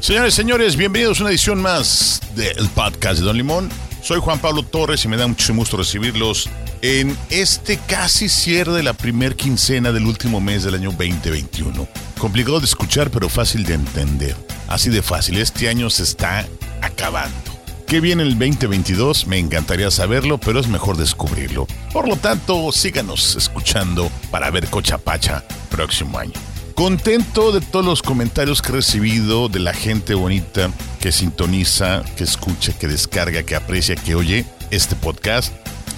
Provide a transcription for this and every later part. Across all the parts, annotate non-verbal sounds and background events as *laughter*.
Señores, señores, bienvenidos a una edición más del podcast de Don Limón. Soy Juan Pablo Torres y me da mucho gusto recibirlos en este casi cierre de la primer quincena del último mes del año 2021. Complicado de escuchar, pero fácil de entender. Así de fácil, este año se está acabando. ¿Qué viene el 2022? Me encantaría saberlo, pero es mejor descubrirlo. Por lo tanto, síganos escuchando para ver Cochapacha próximo año. Contento de todos los comentarios que he recibido de la gente bonita que sintoniza, que escucha, que descarga, que aprecia, que oye este podcast.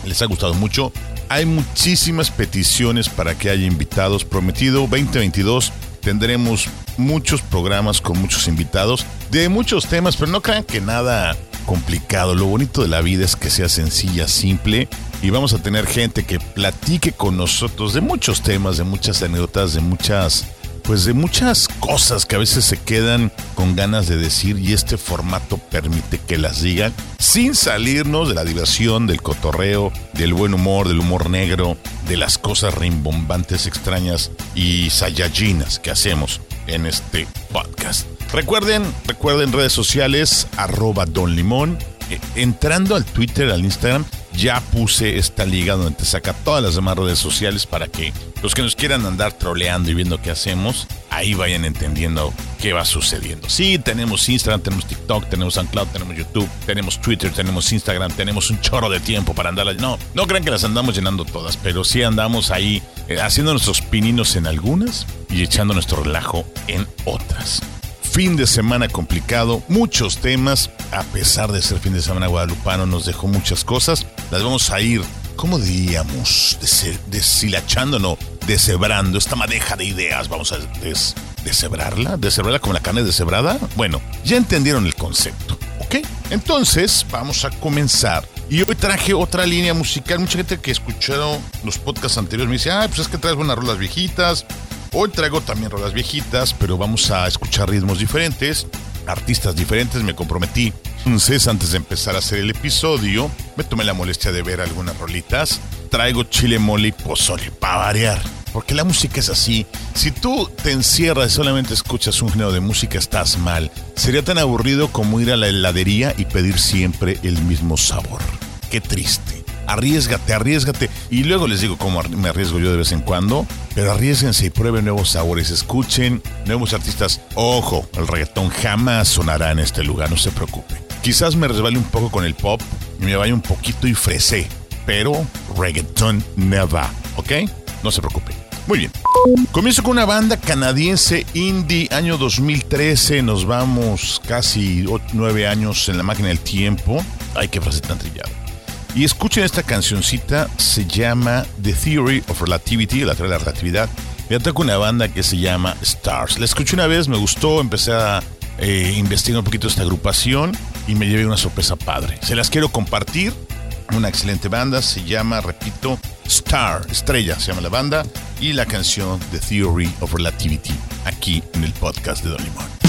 Les ha gustado mucho. Hay muchísimas peticiones para que haya invitados. Prometido 2022 tendremos muchos programas con muchos invitados de muchos temas, pero no crean que nada complicado. Lo bonito de la vida es que sea sencilla, simple y vamos a tener gente que platique con nosotros de muchos temas, de muchas anécdotas, de muchas pues de muchas cosas que a veces se quedan con ganas de decir y este formato permite que las digan sin salirnos de la diversión, del cotorreo, del buen humor, del humor negro, de las cosas rimbombantes, extrañas y sayayinas que hacemos en este podcast. Recuerden, recuerden redes sociales, arroba Don Limón. Eh, Entrando al Twitter, al Instagram, ya puse esta liga donde te saca todas las demás redes sociales para que los que nos quieran andar troleando y viendo qué hacemos, ahí vayan entendiendo qué va sucediendo. Sí, tenemos Instagram, tenemos TikTok, tenemos SoundCloud, tenemos YouTube, tenemos Twitter, tenemos Instagram, tenemos un chorro de tiempo para andarlas. No, no crean que las andamos llenando todas, pero sí andamos ahí eh, haciendo nuestros pininos en algunas y echando nuestro relajo en otras fin de semana complicado, muchos temas, a pesar de ser fin de semana guadalupano, nos dejó muchas cosas. Las vamos a ir, ¿cómo diríamos? Deshilachando, no, deshebrando esta madeja de ideas. Vamos a des- deshebrarla, deshebrarla como la carne deshebrada. Bueno, ya entendieron el concepto, ¿ok? Entonces, vamos a comenzar. Y hoy traje otra línea musical. Mucha gente que escucharon los podcasts anteriores me dice, ah, pues es que traes unas rolas viejitas. Hoy traigo también rolas viejitas, pero vamos a escuchar ritmos diferentes, artistas diferentes. Me comprometí. Entonces, antes de empezar a hacer el episodio, me tomé la molestia de ver algunas rolitas. Traigo chile mole y pozole para variar. Porque la música es así. Si tú te encierras y solamente escuchas un género de música, estás mal. Sería tan aburrido como ir a la heladería y pedir siempre el mismo sabor. Qué triste. Arriesgate, arriesgate. Y luego les digo cómo me arriesgo yo de vez en cuando. Pero arriesguense y prueben nuevos sabores. Escuchen nuevos artistas. Ojo, el reggaetón jamás sonará en este lugar, no se preocupen. Quizás me resbale un poco con el pop y me vaya un poquito y fresé. Pero reggaetón never, ¿ok? No se preocupen. Muy bien. Comienzo con una banda canadiense indie, año 2013. Nos vamos casi 9 años en la máquina del tiempo. Ay, qué frase tan trillada. Y escuchen esta cancioncita, se llama The Theory of Relativity, la teoría de la relatividad. Me toca una banda que se llama Stars. La escuché una vez, me gustó, empecé a eh, investigar un poquito esta agrupación y me llevé una sorpresa padre. Se las quiero compartir. Una excelente banda, se llama, repito, Star, Estrella, se llama la banda, y la canción The Theory of Relativity, aquí en el podcast de Don Limón.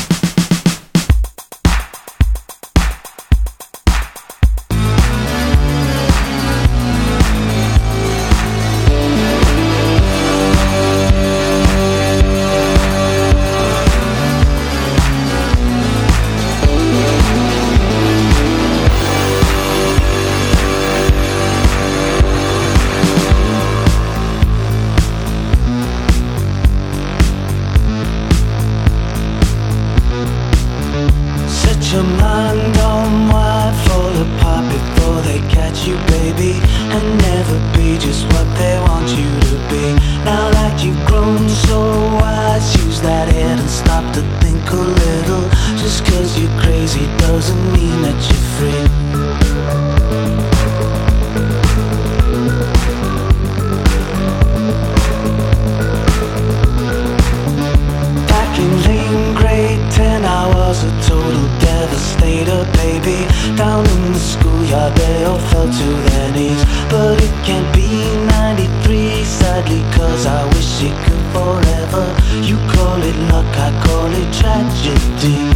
something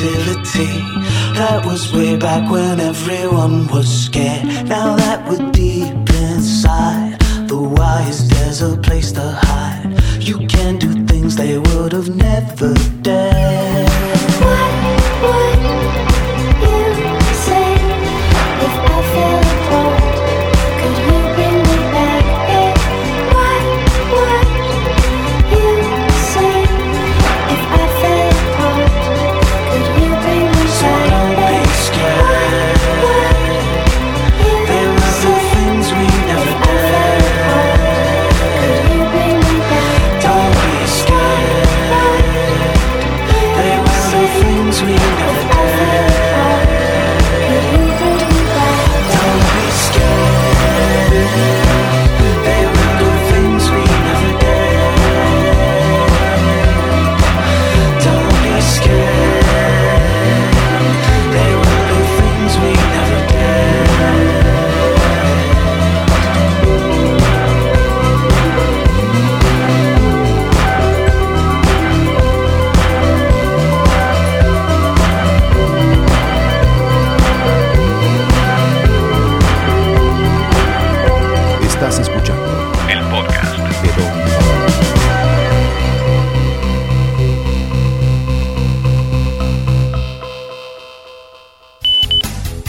relativity. That was way back when everyone was scared. Now that we're deep inside, the is there's a place to hide. You can do things they would have never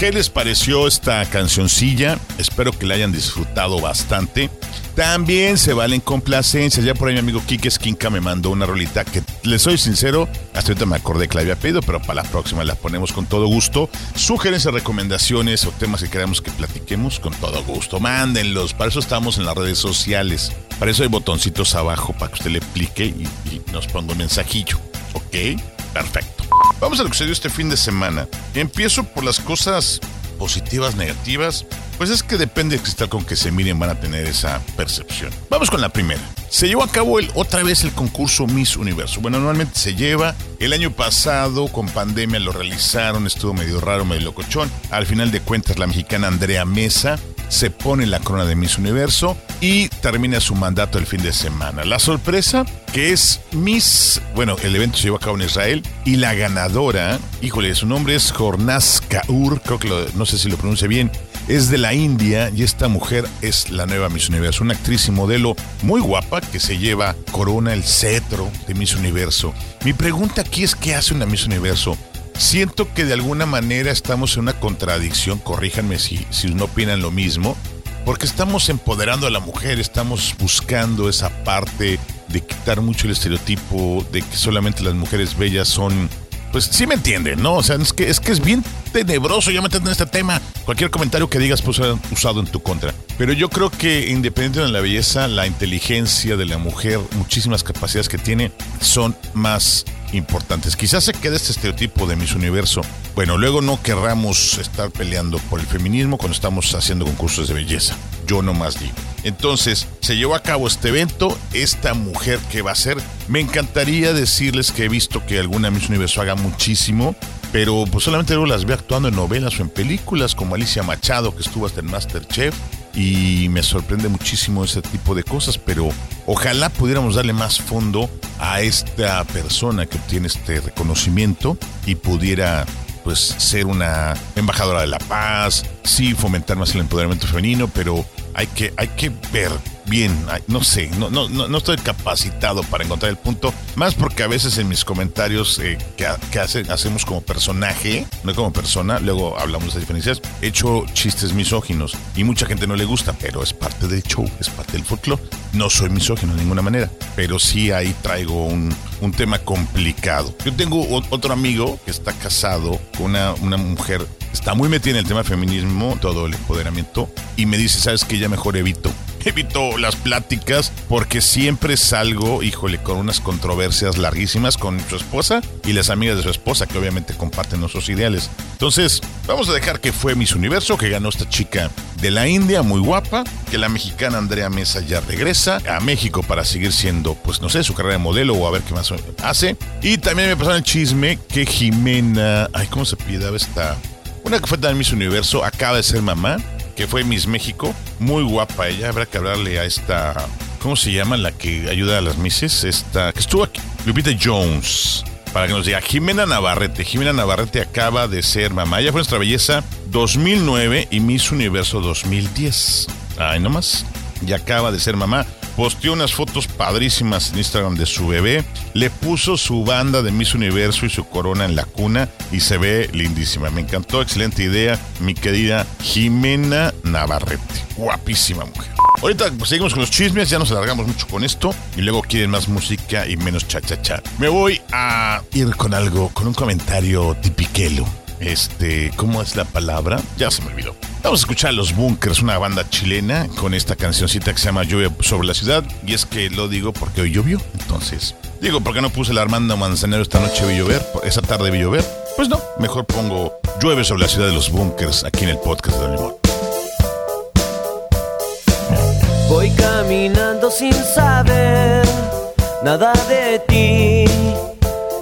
¿Qué les pareció esta cancioncilla? Espero que la hayan disfrutado bastante. También se valen complacencias. Ya por ahí mi amigo Kike Esquinca me mandó una rolita que, les soy sincero, hasta ahorita me acordé que la había pedido, pero para la próxima la ponemos con todo gusto. Sugerencias, recomendaciones o temas que queramos que platiquemos con todo gusto. Mándenlos. Para eso estamos en las redes sociales. Para eso hay botoncitos abajo para que usted le plique y, y nos ponga un mensajillo. ¿Ok? Perfecto. Vamos a lo que sucedió este fin de semana. Empiezo por las cosas positivas, negativas. Pues es que depende de cristal con que se miren van a tener esa percepción. Vamos con la primera. Se llevó a cabo el, otra vez el concurso Miss Universo. Bueno, normalmente se lleva. El año pasado con pandemia lo realizaron, estuvo medio raro, medio locochón. Al final de cuentas la mexicana Andrea Mesa se pone la corona de Miss Universo y termina su mandato el fin de semana. La sorpresa que es Miss, bueno, el evento se llevó a cabo en Israel y la ganadora, híjole, su nombre es Jornaz Kaur, creo que lo- no sé si lo pronuncie bien, es de la India y esta mujer es la nueva Miss Universo, una actriz y modelo muy guapa que se lleva corona, el cetro de Miss Universo. Mi pregunta aquí es qué hace una Miss Universo. Siento que de alguna manera estamos en una contradicción, corríjanme si, si no opinan lo mismo, porque estamos empoderando a la mujer, estamos buscando esa parte de quitar mucho el estereotipo de que solamente las mujeres bellas son pues sí me entienden, ¿no? O sea, es que es, que es bien tenebroso ya meterte en este tema. Cualquier comentario que digas puede ser usado en tu contra. Pero yo creo que independiente de la belleza, la inteligencia de la mujer, muchísimas capacidades que tiene, son más importantes. Quizás se quede este estereotipo de Miss Universo. Bueno, luego no querramos estar peleando por el feminismo cuando estamos haciendo concursos de belleza. Yo no más digo. Entonces, se llevó a cabo este evento, esta mujer que va a ser, me encantaría decirles que he visto que alguna Miss Universo haga muchísimo, pero pues solamente luego las veo actuando en novelas o en películas, como Alicia Machado, que estuvo hasta en Masterchef, y me sorprende muchísimo ese tipo de cosas, pero ojalá pudiéramos darle más fondo a esta persona que obtiene este reconocimiento y pudiera pues ser una embajadora de la paz, sí fomentar más el empoderamiento femenino, pero hay que, hay que ver bien, no sé, no, no, no, estoy capacitado para encontrar el punto, más porque a veces en mis comentarios eh, que, que hace- hacemos como personaje, no como persona, luego hablamos de diferencias, he hecho chistes misóginos y mucha gente no le gusta, pero es parte del show, es parte del folclore. No soy misógino de ninguna manera, pero sí ahí traigo un, un tema complicado. Yo tengo otro amigo que está casado con una, una mujer, está muy metida en el tema feminismo, todo el empoderamiento, y me dice, ¿sabes qué? Ya mejor evito. *laughs* Evito las pláticas porque siempre salgo, híjole, con unas controversias larguísimas con su esposa y las amigas de su esposa que obviamente comparten nuestros ideales. Entonces, vamos a dejar que fue Miss Universo, que ganó esta chica de la India, muy guapa, que la mexicana Andrea Mesa ya regresa a México para seguir siendo, pues no sé, su carrera de modelo o a ver qué más hace. Y también me pasaron el chisme que Jimena, ay, ¿cómo se pidaba esta? Una que fue también Miss Universo, acaba de ser mamá, que fue Miss México, muy guapa ella, habrá que hablarle a esta, ¿cómo se llama? La que ayuda a las Misses, esta, que estuvo aquí, Lupita Jones, para que nos diga, Jimena Navarrete, Jimena Navarrete acaba de ser mamá, ella fue nuestra belleza 2009 y Miss Universo 2010, ay, nomás, y acaba de ser mamá. Posteó unas fotos padrísimas en Instagram de su bebé. Le puso su banda de Miss Universo y su corona en la cuna y se ve lindísima. Me encantó, excelente idea, mi querida Jimena Navarrete. Guapísima mujer. Ahorita seguimos con los chismes, ya nos alargamos mucho con esto y luego quieren más música y menos cha-cha-cha. Me voy a ir con algo, con un comentario tipiquelo. Este, ¿cómo es la palabra? Ya se me olvidó. Vamos a escuchar a Los Bunkers, una banda chilena, con esta cancioncita que se llama Lluvia sobre la ciudad. Y es que lo digo porque hoy llovió. Entonces, digo, ¿por qué no puse el Armando Manzanero esta noche vi llover? Esa tarde vi llover. Pues no, mejor pongo Llueve sobre la ciudad de los Bunkers aquí en el podcast de Don Limón. Voy caminando sin saber nada de ti,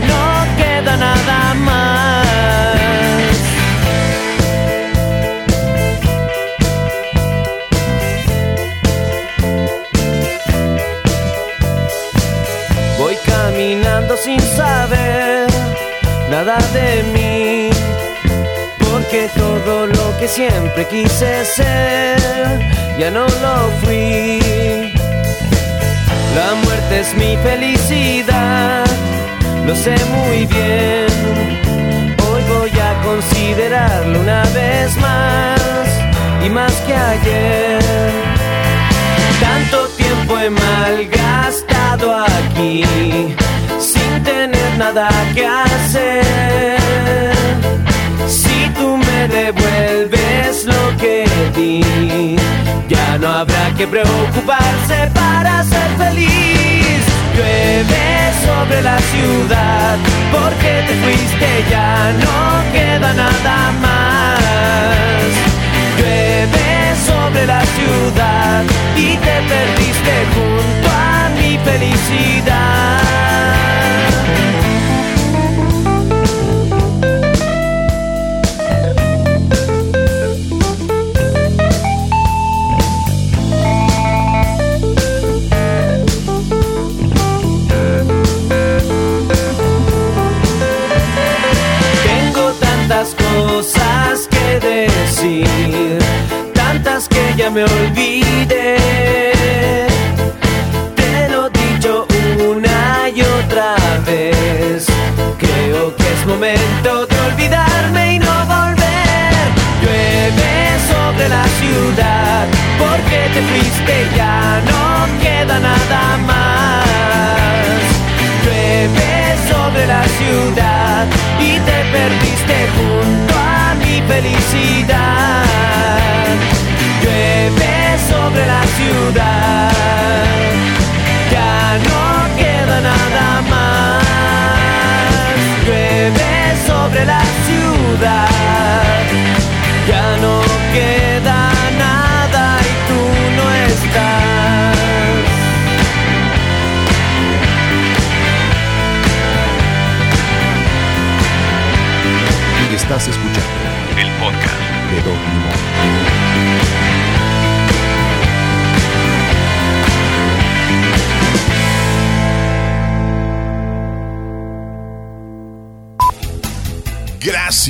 No queda nada más. Voy caminando sin saber nada de mí, porque todo lo que siempre quise ser ya no lo fui. La muerte es mi felicidad, lo sé muy bien. Hoy voy a considerarlo una vez más y más que ayer. Tanto tiempo he malgastado aquí sin tener nada que hacer. Si tú me devuelves lo que di, ya no habrá que preocuparse para ser feliz. Llueve sobre la ciudad porque te fuiste, ya no queda nada más. Llueve sobre la ciudad y te perdiste junto a mi felicidad. Me olvide. Te lo he dicho una y otra vez. Creo que es momento de olvidarme y no volver. Llueve sobre la ciudad porque te fuiste ya no queda nada más. Llueve sobre la ciudad y te perdiste junto felicidad. Llueve sobre la ciudad,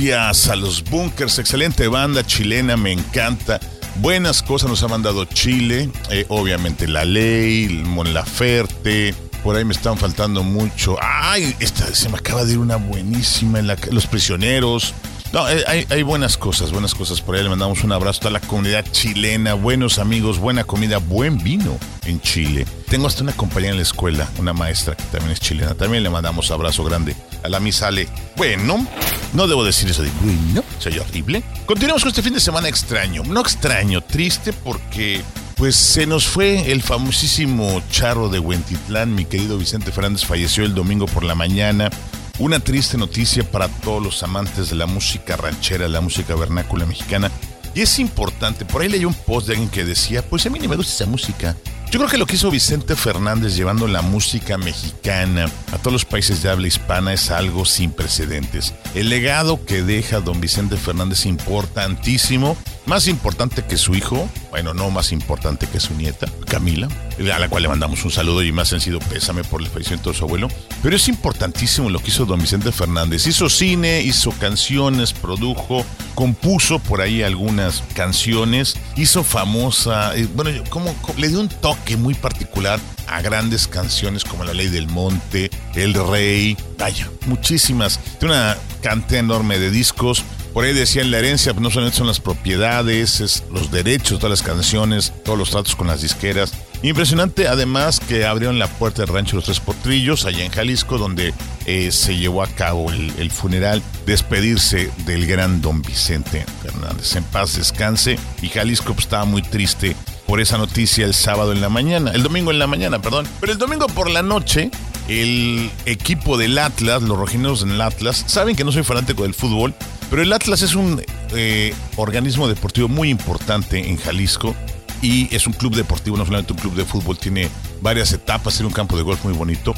Gracias a los Bunkers, excelente banda chilena, me encanta. Buenas cosas nos ha mandado Chile, eh, obviamente La Ley, Mon Laferte, por ahí me están faltando mucho. Ay, esta se me acaba de ir una buenísima en la, Los Prisioneros. No, eh, hay, buenas cosas, buenas cosas por ahí. Le mandamos un abrazo a la comunidad chilena, buenos amigos, buena comida, buen vino en Chile. Tengo hasta una compañera en la escuela, una maestra que también es chilena. También le mandamos abrazo grande a la Miss Ale. Bueno, no debo decir eso de bueno, soy horrible. Continuamos con este fin de semana extraño. No extraño, triste porque pues se nos fue el famosísimo charro de Huentitlán, mi querido Vicente Fernández falleció el domingo por la mañana. Una triste noticia para todos los amantes de la música ranchera, la música vernácula mexicana. Y es importante, por ahí leí un post de alguien que decía, pues a mí ni me gusta esa música. Yo creo que lo que hizo Vicente Fernández llevando la música mexicana a todos los países de habla hispana es algo sin precedentes. El legado que deja don Vicente Fernández es importantísimo, más importante que su hijo, bueno, no más importante que su nieta, Camila, a la cual le mandamos un saludo y más sencillo pésame por el fallecimiento de su abuelo. Pero es importantísimo lo que hizo don Vicente Fernández. Hizo cine, hizo canciones, produjo, compuso por ahí algunas canciones, hizo famosa, eh, bueno, como, como- le dio un toque muy particular a grandes canciones como La Ley del Monte, El Rey, vaya, muchísimas. Tiene una cantidad enorme de discos. Por ahí decían la herencia, pues no solamente son las propiedades, es los derechos, todas las canciones, todos los tratos con las disqueras. Impresionante, además, que abrieron la puerta del rancho Los Tres Potrillos, allá en Jalisco, donde eh, se llevó a cabo el, funeral, despedirse del gran don Vicente Fernández. En paz descanse. Y Jalisco pues, estaba muy triste por esa noticia el sábado en la mañana, el domingo en la mañana, perdón. Pero el domingo por la noche, el equipo del Atlas, los rojineros en el Atlas, saben que no soy fanático del fútbol, pero el Atlas es un eh, organismo deportivo muy importante en Jalisco y es un club deportivo, no solamente un club de fútbol, tiene varias etapas, tiene un campo de golf muy bonito.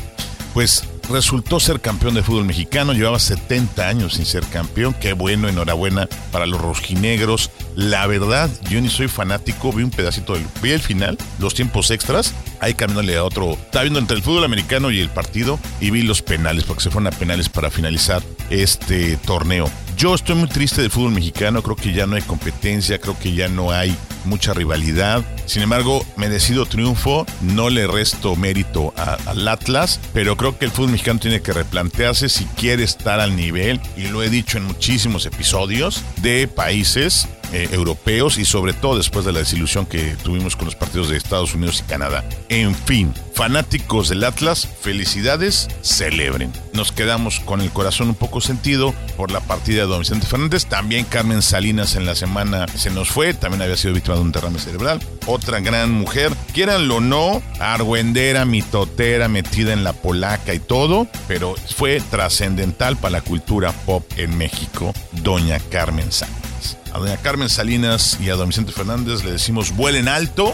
Pues resultó ser campeón de fútbol mexicano, llevaba 70 años sin ser campeón, qué bueno, enhorabuena para los rojinegros. La verdad, yo ni soy fanático, vi un pedacito del, vi el final, los tiempos extras, ahí caminándole a otro, estaba viendo entre el fútbol americano y el partido y vi los penales, porque se fueron a penales para finalizar este torneo. Yo estoy muy triste del fútbol mexicano, creo que ya no hay competencia, creo que ya no hay mucha rivalidad. Sin embargo, merecido triunfo, no le resto mérito al Atlas, pero creo que el fútbol mexicano tiene que replantearse si quiere estar al nivel, y lo he dicho en muchísimos episodios, de países eh, europeos y sobre todo después de la desilusión que tuvimos con los partidos de Estados Unidos y Canadá. En fin, fanáticos del Atlas, felicidades, celebren. Nos quedamos con el corazón un poco sentido por la partida de don Vicente Fernández. También Carmen Salinas en la semana se nos fue, también había sido víctima de un derrame cerebral. Otra gran mujer, quieranlo o no, argüendera, mitotera, metida en la polaca y todo, pero fue trascendental para la cultura pop en México, doña Carmen Salinas. A doña Carmen Salinas y a don Vicente Fernández le decimos vuelen alto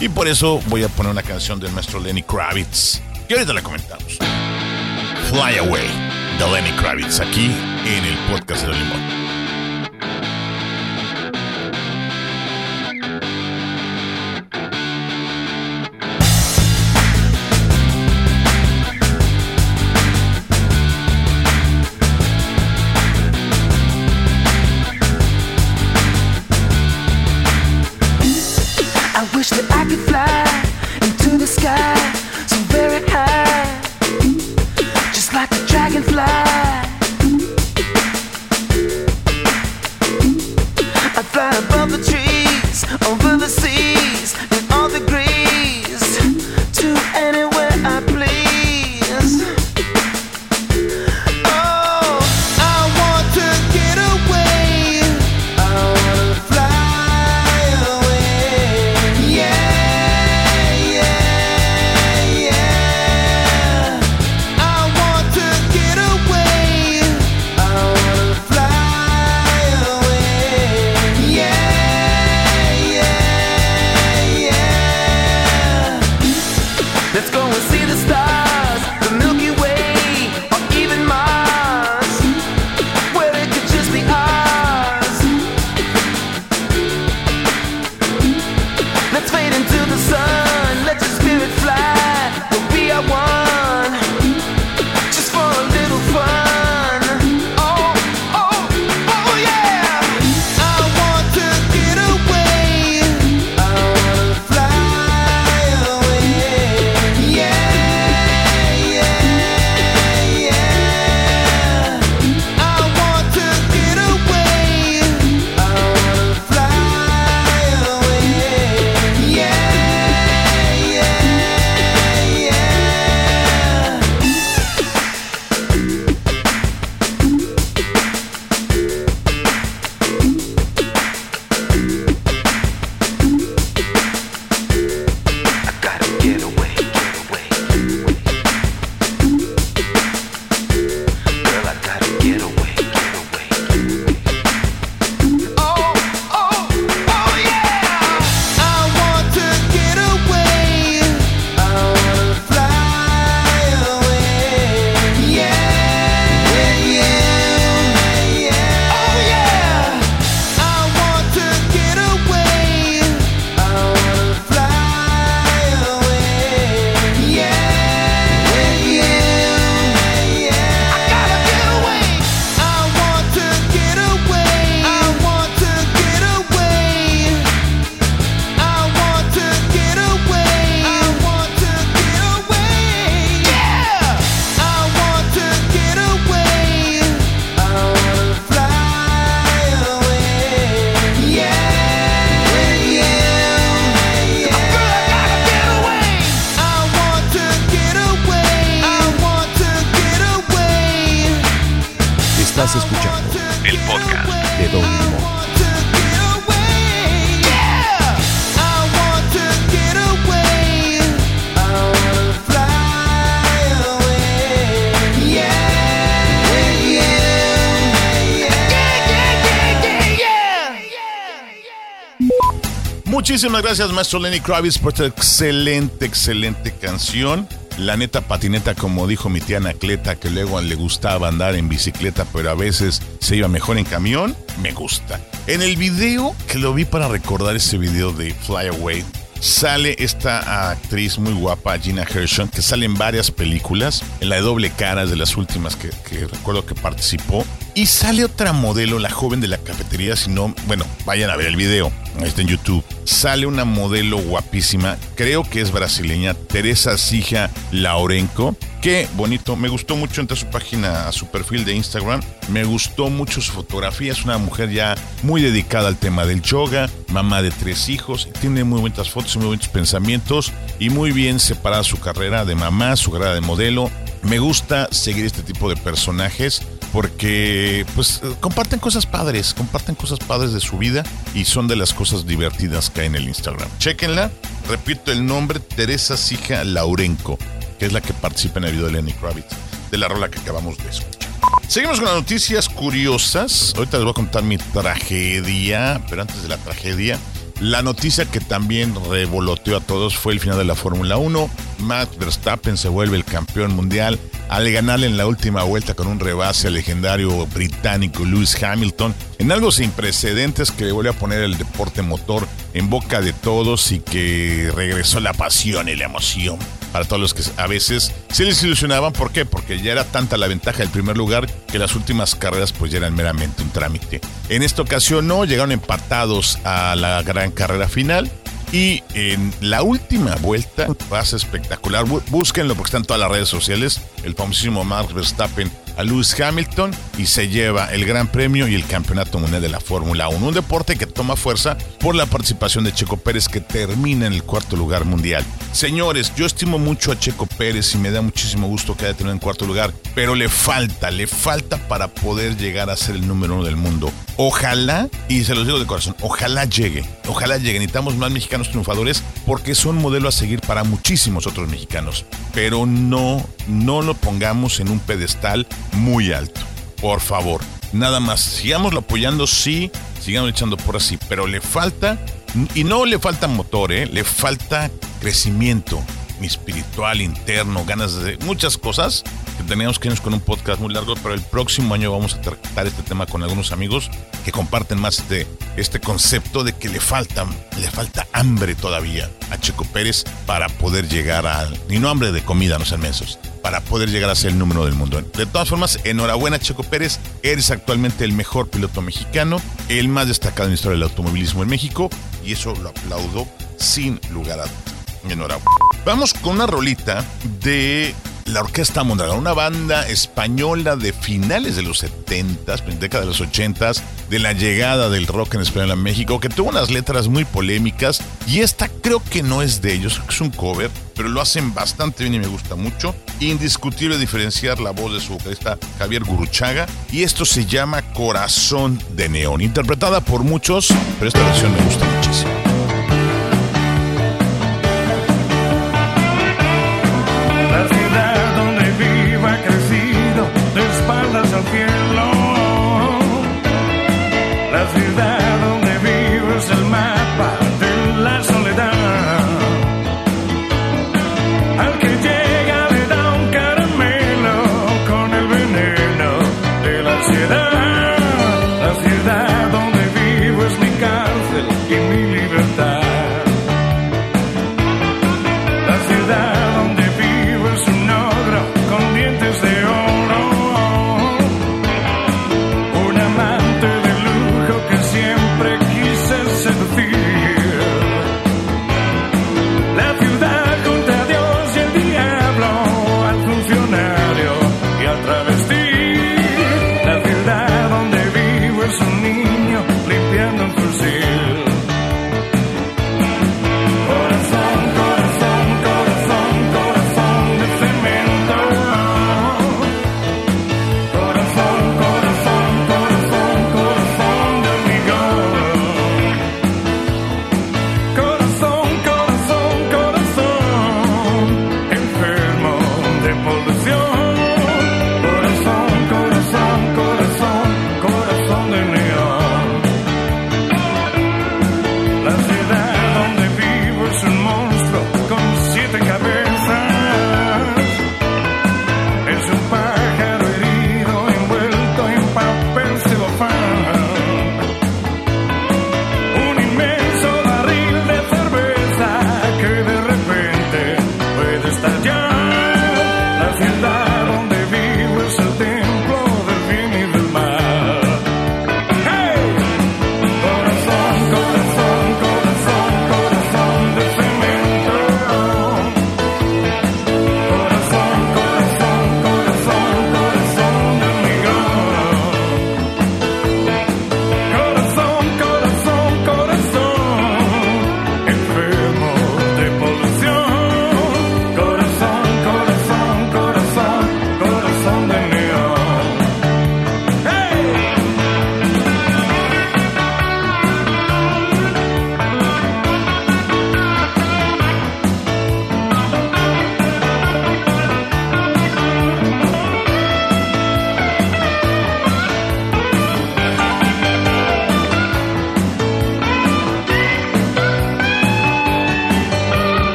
y por eso voy a poner una canción del maestro Lenny Kravitz, que ahorita la comentamos. Fly Away de Lenny Kravitz, aquí en el podcast de Limón. Muchísimas gracias, maestro Lenny Kravitz, por esta excelente, excelente canción. La neta patineta, como dijo mi tía Anacleta, que luego le gustaba andar en bicicleta, pero a veces se iba mejor en camión, me gusta. En el video, que lo vi para recordar ese video de Fly Away, sale esta actriz muy guapa, Gina Gershon, que sale en varias películas. En la de doble cara es de las últimas que recuerdo que participó. Y sale otra modelo, la joven de la cafetería, si no, bueno, vayan a ver el video, ahí está en YouTube. Sale una modelo guapísima, creo que es brasileña, Teresa Sija Laurenco. Qué bonito, me gustó mucho entre su página, a su perfil de Instagram. Me gustó mucho su fotografía, es una mujer ya muy dedicada al tema del yoga, mamá de tres hijos, tiene muy bonitas fotos y muy bonitos pensamientos y muy bien separada su carrera de mamá, su carrera de modelo. Me gusta seguir este tipo de personajes porque pues eh, comparten cosas padres, comparten cosas padres de su vida y son de las cosas divertidas que hay en el Instagram. Chequenla, repito el nombre, Teresa Sija Laurenco, que es la que participa en el video de Lenny Kravitz, de la rola que acabamos de escuchar. Seguimos con las noticias curiosas. Ahorita les voy a contar mi tragedia, pero antes de la tragedia, la noticia que también revoloteó a todos fue el final de la Fórmula 1. Matt Verstappen se vuelve el campeón mundial al ganarle en la última vuelta con un rebase al legendario británico Lewis Hamilton, en algo sin precedentes que le vuelve a poner el deporte motor en boca de todos y que regresó la pasión y la emoción para todos los que a veces se les ilusionaban. ¿Por qué? Porque ya era tanta la ventaja del primer lugar que las últimas carreras pues ya eran meramente un trámite. En esta ocasión no, llegaron empatados a la gran carrera final. Y en la última vuelta, pasa espectacular. Bú- Búsquenlo porque está en todas las redes sociales. El famosísimo Max Verstappen a Lewis Hamilton y se lleva el Gran Premio y el Campeonato Mundial de la Fórmula 1. Un deporte que toma fuerza por la participación de Checo Pérez que termina en el cuarto lugar mundial. Señores, yo estimo mucho a Checo Pérez y me da muchísimo gusto que haya tenido en cuarto lugar, pero le falta, le falta para poder llegar a ser el número uno del mundo. Ojalá, y se los digo de corazón, ojalá llegue, ojalá llegue. Necesitamos más mexicanos triunfadores porque son modelo a seguir para muchísimos otros mexicanos. Pero no, no lo pongamos en un pedestal muy alto. Por favor, nada más, sigámoslo apoyando, sí, sigamos echando por así, pero le falta, y no le falta motor, ¿eh? le falta crecimiento espiritual, interno, ganas de muchas cosas que teníamos que irnos con un podcast muy largo, pero el próximo año vamos a tratar este tema con algunos amigos que comparten más este, este concepto de que le falta, le falta hambre todavía a Checo Pérez para poder llegar al, y no hambre de comida, no sean mensos, para poder llegar a ser el número del mundo. De todas formas, enhorabuena Checo Pérez, eres actualmente el mejor piloto mexicano, el más destacado en la historia del automovilismo en México, y eso lo aplaudo sin lugar a dudas. Enhorabuena. Vamos con una rolita de la Orquesta Mondragón, una banda española de finales de los 70s, década de los 80s, de la llegada del rock en español a México, que tuvo unas letras muy polémicas y esta creo que no es de ellos, es un cover, pero lo hacen bastante bien y me gusta mucho. Indiscutible diferenciar la voz de su vocalista Javier Guruchaga y esto se llama Corazón de Neón, interpretada por muchos, pero esta versión me gusta muchísimo. Espaldas al cielo. La ciudad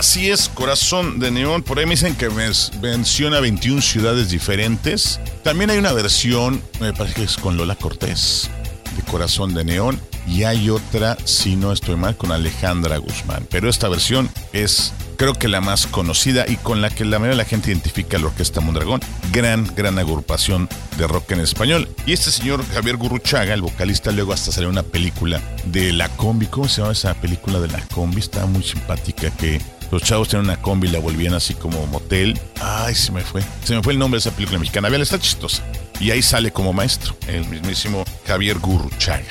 Así es, Corazón de Neón. Por ahí me dicen que menciona 21 ciudades diferentes. También hay una versión, me parece que es con Lola Cortés, de Corazón de Neón. Y hay otra, si no estoy mal, con Alejandra Guzmán. Pero esta versión es, creo que la más conocida y con la que la mayoría de la gente identifica a la Orquesta Mondragón. Gran, gran agrupación de rock en español. Y este señor Javier Gurruchaga, el vocalista, luego hasta salió una película de La Combi. ¿Cómo se llama esa película de La Combi? Estaba muy simpática que los chavos tenían una combi y la volvían así como motel. Ay, se me fue. Se me fue el nombre de esa película mexicana. Vean, está chistosa. Y ahí sale como maestro, el mismísimo Javier Gurruchaga.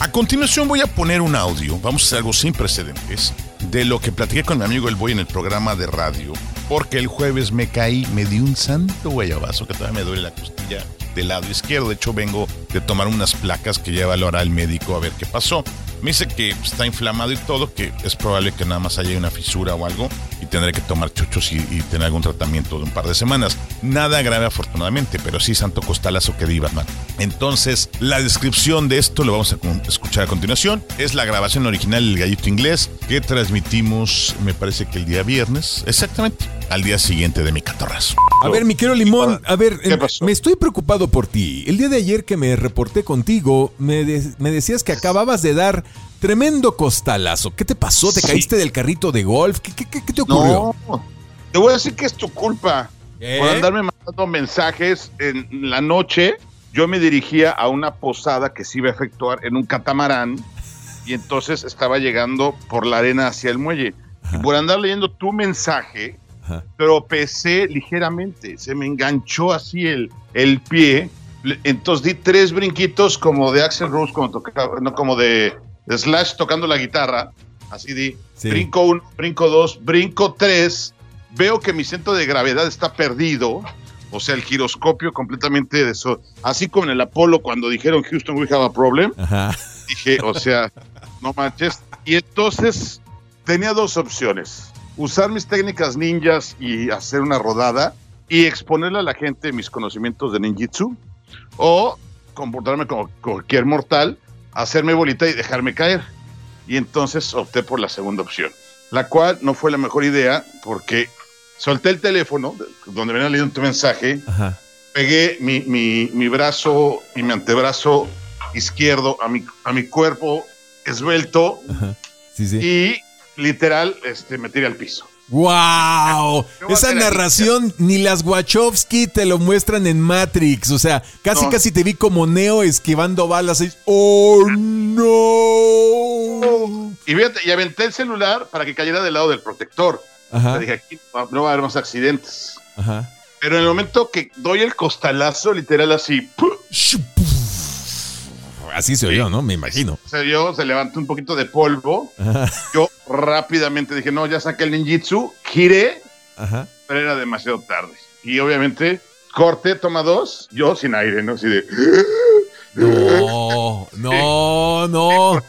A continuación voy a poner un audio, vamos a hacer algo sin precedentes, de lo que platiqué con mi amigo El Boy en el programa de radio. Porque el jueves me caí, me di un santo guayabazo que todavía me duele la costilla del lado izquierdo. De hecho, vengo de tomar unas placas que ya evaluará el médico a ver qué pasó. Me dice que está inflamado y todo, que es probable que nada más haya una fisura o algo y tendré que tomar chuchos y, tener algún tratamiento de un par de semanas. Nada grave afortunadamente, pero sí santo costalazo que di, Batman. Entonces, la descripción de esto lo vamos a escuchar a continuación. Es la grabación original del Gallito Inglés que transmitimos, me parece que el día viernes, exactamente, al día siguiente de mi catorrazo. A ver, mi querido Limón, a ver, me estoy preocupado por ti. El día de ayer que me reporté contigo, me, de- me decías que acababas de dar tremendo costalazo. ¿Qué te pasó? ¿Te Sí. caíste del carrito de golf? ¿Qué, qué- qué- qué te ocurrió? No, te voy a decir que es tu culpa ¿Qué? por andarme mandando mensajes en la noche. Yo me dirigía a una posada que se iba a efectuar en un catamarán y entonces estaba llegando por la arena hacia el muelle. Y por andar leyendo tu mensaje, Ajá. tropecé ligeramente, se me enganchó así el, el pie. Entonces di tres brinquitos como de Axel Rose, como, tocaba- no, como de, de Slash tocando la guitarra. Así di. Sí. Brinco uno, brinco dos, brinco tres. Veo que mi centro de gravedad está perdido. O sea, el giroscopio completamente de eso. Así como en el Apolo cuando dijeron Houston, we have a problem. Ajá. Dije, o sea, no manches. Y entonces tenía dos opciones. Usar mis técnicas ninjas y hacer una rodada y exponerle a la gente mis conocimientos de ninjitsu o comportarme como cualquier mortal, hacerme bolita y dejarme caer. Y entonces opté por la segunda opción, la cual no fue la mejor idea porque solté el teléfono donde venía leyendo tu mensaje Ajá. pegué mi, mi, mi brazo y mi antebrazo izquierdo a mi, a mi cuerpo esbelto. Sí, sí. y literal este, me tiré al piso. ¡Wow! ¿Qué *laughs* voy a Esa aquí? narración ni las Wachowski te lo muestran en Matrix. O sea, casi No. casi te vi como Neo esquivando balas. y- ¡Oh, no! Y, fíjate, y aventé el celular para que cayera del lado del protector. O sea, Ajá. dije, aquí no- no va a haber más accidentes. Ajá. Pero en el momento que doy el costalazo, literal así, ¡pum! Así se oyó, ¿no? Me imagino. se se levantó un poquito de polvo. Ajá. Yo rápidamente dije, no, ya saqué el ninjitsu, giré, Ajá. pero era demasiado tarde. Y obviamente, corte, toma dos, yo sin aire, ¿no? Así de... *gasps* No, no, no.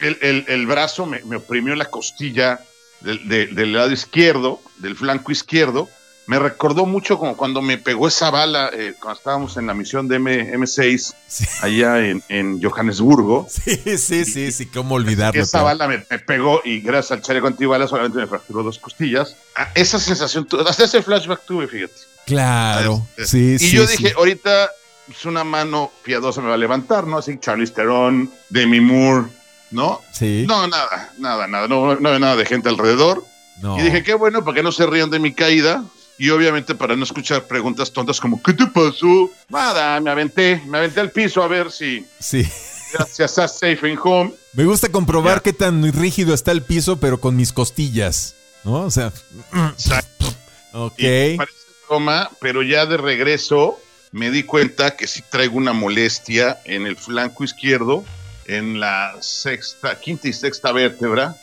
el, el- el brazo me, me oprimió la costilla del, de- del lado izquierdo, del flanco izquierdo. Me recordó mucho como cuando me pegó esa bala eh, cuando estábamos en la misión de M, M6 Sí, allá en, en Johannesburgo. sí, sí, sí, sí, cómo olvidarlo. Esa pero- bala me, me pegó y gracias al chaleco antibalas solamente me fracturó dos costillas. Ah, esa sensación, hasta ese flashback tuve, fíjate. Claro, Este, sí, y sí. yo sí. dije, ahorita pues, una mano piadosa me va a levantar, ¿no? Así Charlize Theron, Demi Moore, ¿no? Sí. No, nada, nada, nada. No, no había nada de gente alrededor. no. Y dije, qué bueno, para que no se rían de mi caída. Y obviamente para no escuchar preguntas tontas como, ¿qué te pasó? Nada, me aventé, me aventé al piso a ver si, Sí. gracias a Safe in Home. Me gusta comprobar Ya. qué tan rígido está el piso, pero con mis costillas. ¿No? O sea. Exacto. Ok. Y parece broma, pero ya de regreso me di cuenta que sí traigo una molestia en el flanco izquierdo, en la sexta, quinta y sexta vértebra.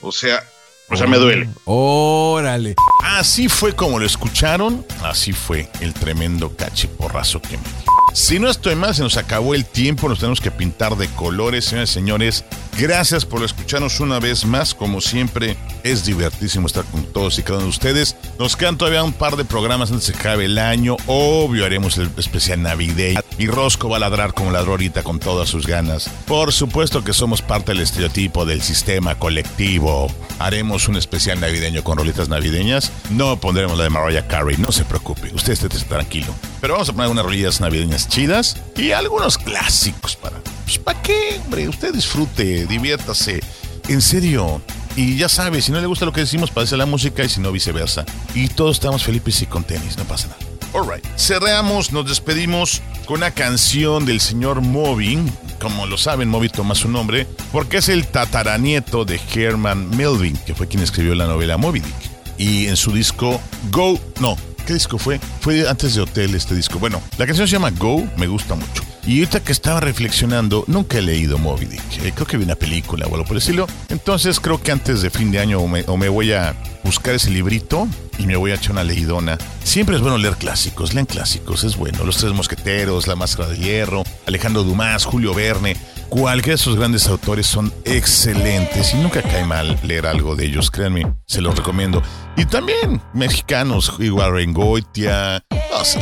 O sea, o sea, me duele. Órale. Así fue como lo escucharon, así fue el tremendo cachiporrazo que me dio. Si no estoy mal, se nos acabó el tiempo, nos tenemos que pintar de colores, señores y señores. Gracias por escucharnos una vez más. Como siempre, es divertísimo estar con todos y cada uno de ustedes. Nos quedan todavía un par de programas antes de que acabe el año. Obvio, haremos el especial navideño. Y Rosco va a ladrar como ladró ahorita con todas sus ganas. Por supuesto que somos parte del estereotipo del sistema colectivo. Haremos un especial navideño con rolitas navideñas. No pondremos la de Mariah Carey, no se preocupe. Usted esté tranquilo. Pero vamos a poner unas rolillas navideñas chidas y algunos clásicos para. Pues, ¿para qué, hombre? Usted disfrute, diviértase. En serio. Y ya sabe, si no le gusta lo que decimos, pase la música y si no, viceversa. Y todos estamos felices y con tenis, no pasa nada. Alright. Cerramos, nos despedimos con una canción del señor Moby. Como lo saben, Moby toma su nombre porque es el tataranieto de Herman Melvin, que fue quien escribió la novela Moby Dick. Y en su disco Go, no, ¿qué disco fue? Fue antes de Hotel este disco. Bueno, la canción se llama Go, me gusta mucho. Y ahorita que estaba reflexionando, nunca he leído Moby Dick. Eh, creo que vi una película o algo por el estilo. Entonces creo que antes de fin de año o me, o me voy a buscar ese librito y me voy a echar una leidona. Siempre es bueno leer clásicos, lean clásicos, es bueno. Los Tres Mosqueteros, La Máscara de Hierro, Alejandro Dumas, Julio Verne. Cualquiera de esos grandes autores son excelentes y nunca cae mal leer algo de ellos, créanme, se los recomiendo. Y también mexicanos, igual Rengoitia.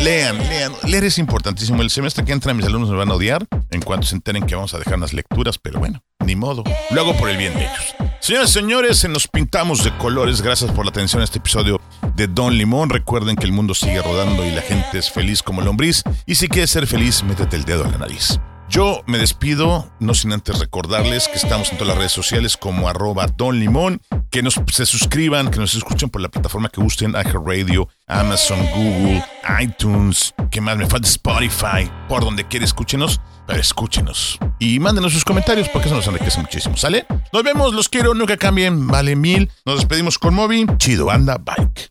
Lean, lean. Leer es importantísimo. El semestre que entra mis alumnos me van a odiar en cuanto se enteren que vamos a dejar unas lecturas, pero bueno, ni modo. Lo hago por el bien de ellos. Señores y señores, se nos pintamos de colores. Gracias por la atención a este episodio de Don Limón. Recuerden que el mundo sigue rodando y la gente es feliz como lombriz. Y si quieres ser feliz, métete el dedo en la nariz. Yo me despido, no sin antes recordarles que estamos en todas las redes sociales como arroba Don Limón, que nos se suscriban, que nos escuchen por la plataforma que gusten, Radio, Amazon, Google, iTunes, que más me falta Spotify, por donde quiera escúchenos, pero escúchenos. Y mándenos sus comentarios porque eso nos enriquece muchísimo, ¿sale? Nos vemos, los quiero, nunca cambien, vale mil. Nos despedimos con Moby, chido, anda, bike.